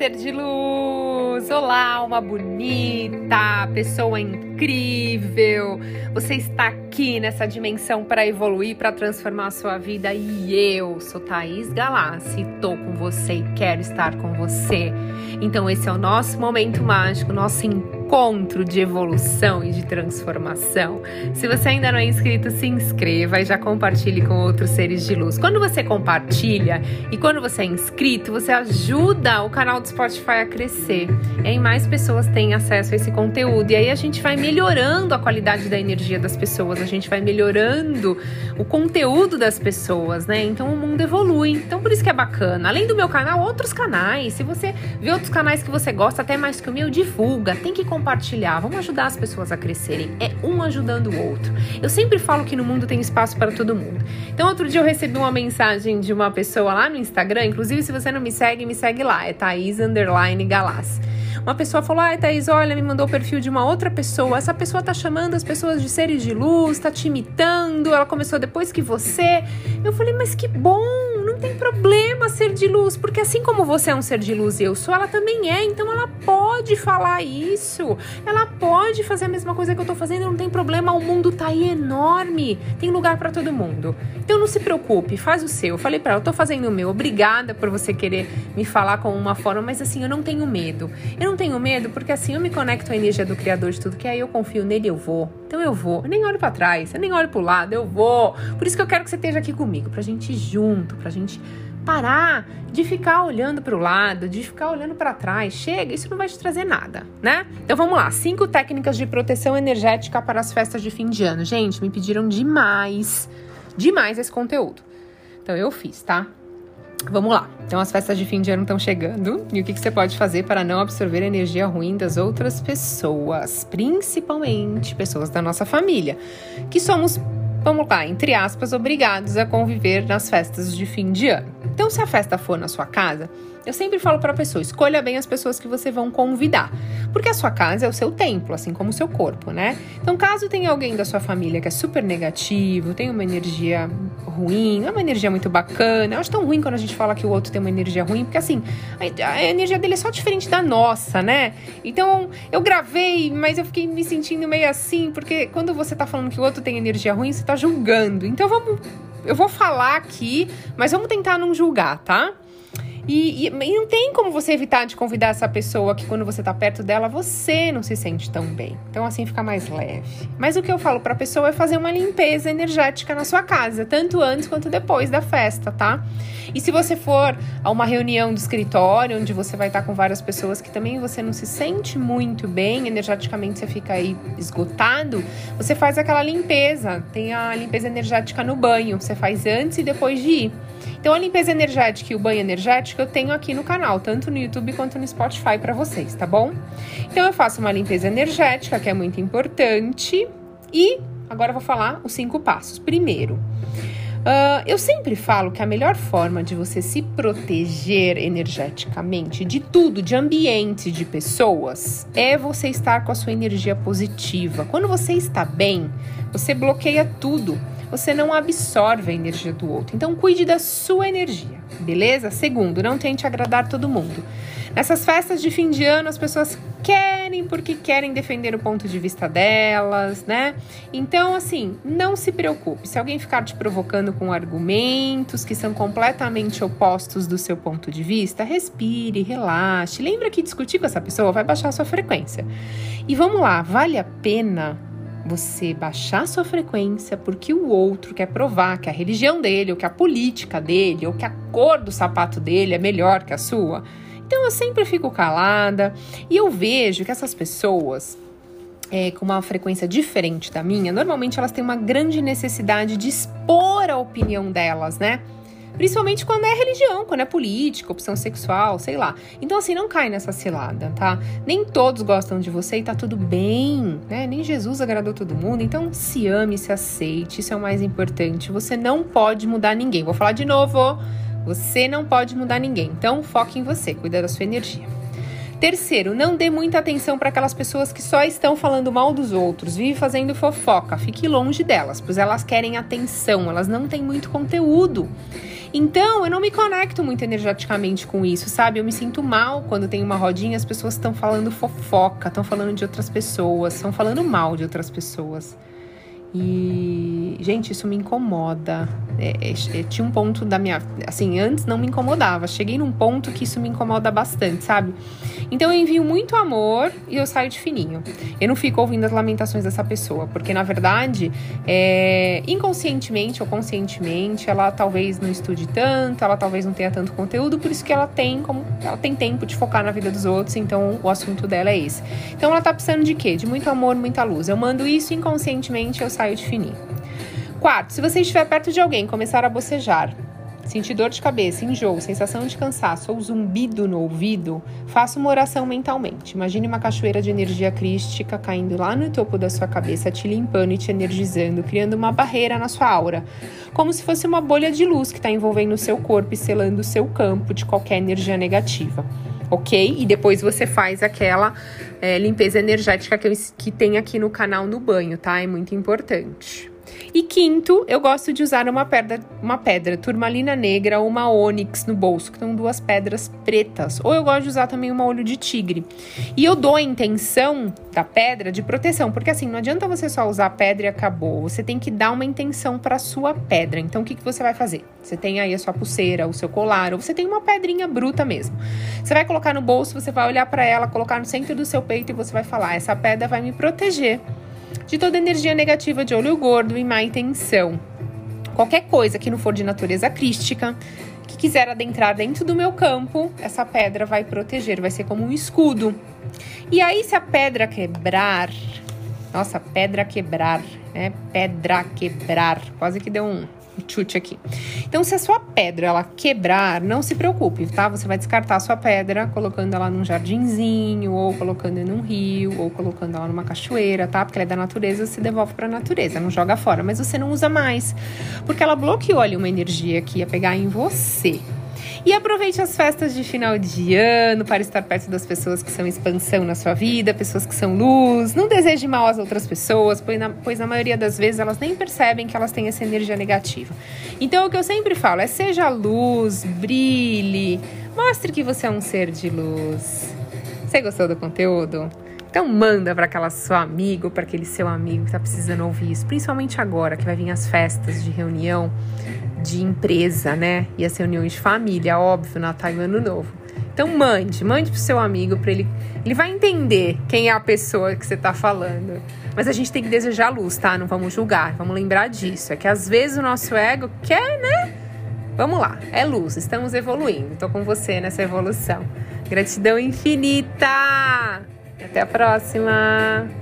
ser de luz! Olá, alma bonita, pessoa incrível! Você está aqui nessa dimensão para evoluir, para transformar a sua vida e eu sou Thaís Galassi, tô com você e quero estar com você. Então esse é o nosso momento mágico, nosso encontro de evolução e de transformação. Se você ainda não é inscrito, se inscreva e já compartilhe com outros seres de luz. Quando você compartilha e quando você é inscrito, você ajuda o canal do Spotify a crescer. E aí mais pessoas têm acesso a esse conteúdo. E aí a gente vai melhorando a qualidade da energia das pessoas, a gente vai melhorando o conteúdo das pessoas, né? Então o mundo evolui. Então por isso que é bacana. Além do meu canal, outros canais. Se você vê outros canais que você gosta, até mais que o meu, divulga. Tem que compartilhar vamos ajudar as pessoas a crescerem. É um ajudando o outro. Eu sempre falo que no mundo tem espaço para todo mundo. Então, outro dia eu recebi uma mensagem de uma pessoa lá no Instagram, inclusive se você não me segue, me segue lá, é Thaís Underline Galas. Uma pessoa falou: Ai, Thaís, olha, me mandou o perfil de uma outra pessoa. Essa pessoa tá chamando as pessoas de seres de luz, tá te imitando. Ela começou depois que você. Eu falei: Mas que bom, tem problema ser de luz, porque assim como você é um ser de luz e eu sou, ela também é. Então ela pode falar isso. Ela pode fazer a mesma coisa que eu tô fazendo, não tem problema. O mundo tá aí enorme. Tem lugar para todo mundo. Então não se preocupe, faz o seu. Eu falei para ela, eu tô fazendo o meu. Obrigada por você querer me falar com uma forma, mas assim, eu não tenho medo. Eu não tenho medo porque assim eu me conecto à energia do Criador de tudo, que aí eu confio nele, eu vou. Então eu vou. Eu nem olho para trás, eu nem olho pro lado, eu vou. Por isso que eu quero que você esteja aqui comigo, pra gente ir junto, pra gente parar de ficar olhando para o lado, de ficar olhando para trás. Chega, isso não vai te trazer nada, né? Então vamos lá, cinco técnicas de proteção energética para as festas de fim de ano. Gente, me pediram demais, demais esse conteúdo. Então eu fiz, tá? Vamos lá. Então as festas de fim de ano estão chegando e o que, que você pode fazer para não absorver a energia ruim das outras pessoas, principalmente pessoas da nossa família, que somos vamos lá, entre aspas, obrigados a conviver nas festas de fim de ano. Então, se a festa for na sua casa, eu sempre falo para a pessoa: escolha bem as pessoas que você vão convidar, porque a sua casa é o seu templo, assim como o seu corpo, né? Então, caso tenha alguém da sua família que é super negativo, tem uma energia ruim, não é uma energia muito bacana. Eu acho tão ruim quando a gente fala que o outro tem uma energia ruim, porque assim, a, energia dele é só diferente da nossa, né? Então, eu gravei, mas eu fiquei me sentindo meio assim, porque quando você tá falando que o outro tem energia ruim, você tá julgando. Então, vamos eu vou falar aqui, mas vamos tentar não julgar, tá? E, e, e, não tem como você evitar de convidar essa pessoa que quando você tá perto dela, você não se sente tão bem. Então, assim fica mais leve. Mas o que eu falo pra pessoa é fazer uma limpeza energética na sua casa, tanto antes quanto depois da festa, tá? E se você for a uma reunião do escritório, onde você vai estar com várias pessoas que também você não se sente muito bem, energeticamente você fica aí esgotado, você faz aquela limpeza. Tem a limpeza energética no banho, você faz antes e depois de ir. Então, a limpeza energética e o banho energético eu tenho aqui no canal, tanto no YouTube quanto no Spotify para vocês, tá bom? Então, eu faço uma limpeza energética, que é muito importante, e agora eu vou falar os cinco passos. Primeiro, Uh, eu sempre falo que a melhor forma de você se proteger energeticamente de tudo, de ambiente, de pessoas, é você estar com a sua energia positiva. Quando você está bem, você bloqueia tudo você não absorve a energia do outro. Então, cuide da sua energia, beleza? Segundo, não tente agradar todo mundo. Nessas festas de fim de ano, as pessoas querem porque querem defender o ponto de vista delas, né? Então, assim, não se preocupe. Se alguém ficar te provocando com argumentos que são completamente opostos do seu ponto de vista, respire, relaxe. Lembra que discutir com essa pessoa vai baixar a sua frequência. E vamos lá, vale a pena você baixar sua frequência porque o outro quer provar que a religião dele, ou que a política dele, ou que a cor do sapato dele é melhor que a sua. Então eu sempre fico calada e eu vejo que essas pessoas é, com uma frequência diferente da minha, normalmente elas têm uma grande necessidade de expor a opinião delas, né? Principalmente quando é religião, quando é política, opção sexual, sei lá. Então, assim, não cai nessa cilada, tá? Nem todos gostam de você e tá tudo bem, né? Nem Jesus agradou todo mundo. Então, se ame, se aceite, isso é o mais importante. Você não pode mudar ninguém. Vou falar de novo. Você não pode mudar ninguém. Então, foque em você, cuida da sua energia. Terceiro, não dê muita atenção para aquelas pessoas que só estão falando mal dos outros, vive fazendo fofoca. Fique longe delas, pois elas querem atenção, elas não têm muito conteúdo. Então, eu não me conecto muito energeticamente com isso, sabe? Eu me sinto mal quando tem uma rodinha, as pessoas estão falando fofoca, estão falando de outras pessoas, estão falando mal de outras pessoas. E, gente, isso me incomoda. É, é, é, tinha um ponto da minha. Assim, antes não me incomodava. Cheguei num ponto que isso me incomoda bastante, sabe? Então eu envio muito amor e eu saio de fininho. Eu não fico ouvindo as lamentações dessa pessoa, porque na verdade, é, inconscientemente ou conscientemente, ela talvez não estude tanto, ela talvez não tenha tanto conteúdo, por isso que ela tem como ela tem tempo de focar na vida dos outros, então o assunto dela é esse. Então ela tá precisando de quê? De muito amor, muita luz. Eu mando isso inconscientemente, eu saio de fininho. Quarto, se você estiver perto de alguém começar a bocejar, sentir dor de cabeça, enjoo, sensação de cansaço ou zumbido no ouvido, faça uma oração mentalmente. Imagine uma cachoeira de energia crística caindo lá no topo da sua cabeça, te limpando e te energizando, criando uma barreira na sua aura, como se fosse uma bolha de luz que está envolvendo o seu corpo e selando o seu campo de qualquer energia negativa ok? E depois você faz aquela é, limpeza energética que, eu, que tem aqui no canal no banho, tá? É muito importante. E quinto, eu gosto de usar uma pedra, uma pedra turmalina negra ou uma ônix no bolso, que são duas pedras pretas. Ou eu gosto de usar também uma olho de tigre. E eu dou a intenção da pedra de proteção, porque assim, não adianta você só usar a pedra e acabou. Você tem que dar uma intenção para sua pedra. Então, o que, que você vai fazer? Você tem aí a sua pulseira, o seu colar, ou você tem uma pedrinha bruta mesmo. Você vai colocar no bolso, você vai olhar para ela, colocar no centro do seu peito e você vai falar: essa pedra vai me proteger de toda energia negativa de olho gordo e má intenção. Qualquer coisa que não for de natureza crística, que quiser adentrar dentro do meu campo, essa pedra vai proteger, vai ser como um escudo. E aí, se a pedra quebrar, nossa, pedra quebrar, né? Pedra quebrar, quase que deu um chute aqui. Então, se a sua pedra ela quebrar, não se preocupe, tá? Você vai descartar a sua pedra colocando ela num jardinzinho, ou colocando em um rio, ou colocando ela numa cachoeira, tá? Porque ela é da natureza, você devolve para a natureza, não joga fora, mas você não usa mais, porque ela bloqueou ali uma energia que ia pegar em você. E aproveite as festas de final de ano para estar perto das pessoas que são expansão na sua vida, pessoas que são luz. Não deseje mal às outras pessoas, pois na, pois na maioria das vezes elas nem percebem que elas têm essa energia negativa. Então o que eu sempre falo é seja luz, brilhe, mostre que você é um ser de luz. Você gostou do conteúdo? Então manda para aquela sua amiga ou para aquele seu amigo que está precisando ouvir isso, principalmente agora que vai vir as festas de reunião de empresa, né? E as reuniões de família, óbvio, Natal e Ano Novo. Então mande, mande pro seu amigo para ele, ele vai entender quem é a pessoa que você tá falando. Mas a gente tem que desejar luz, tá? Não vamos julgar, vamos lembrar disso. É que às vezes o nosso ego quer, né? Vamos lá, é luz, estamos evoluindo. Tô com você nessa evolução. Gratidão infinita. Até a próxima.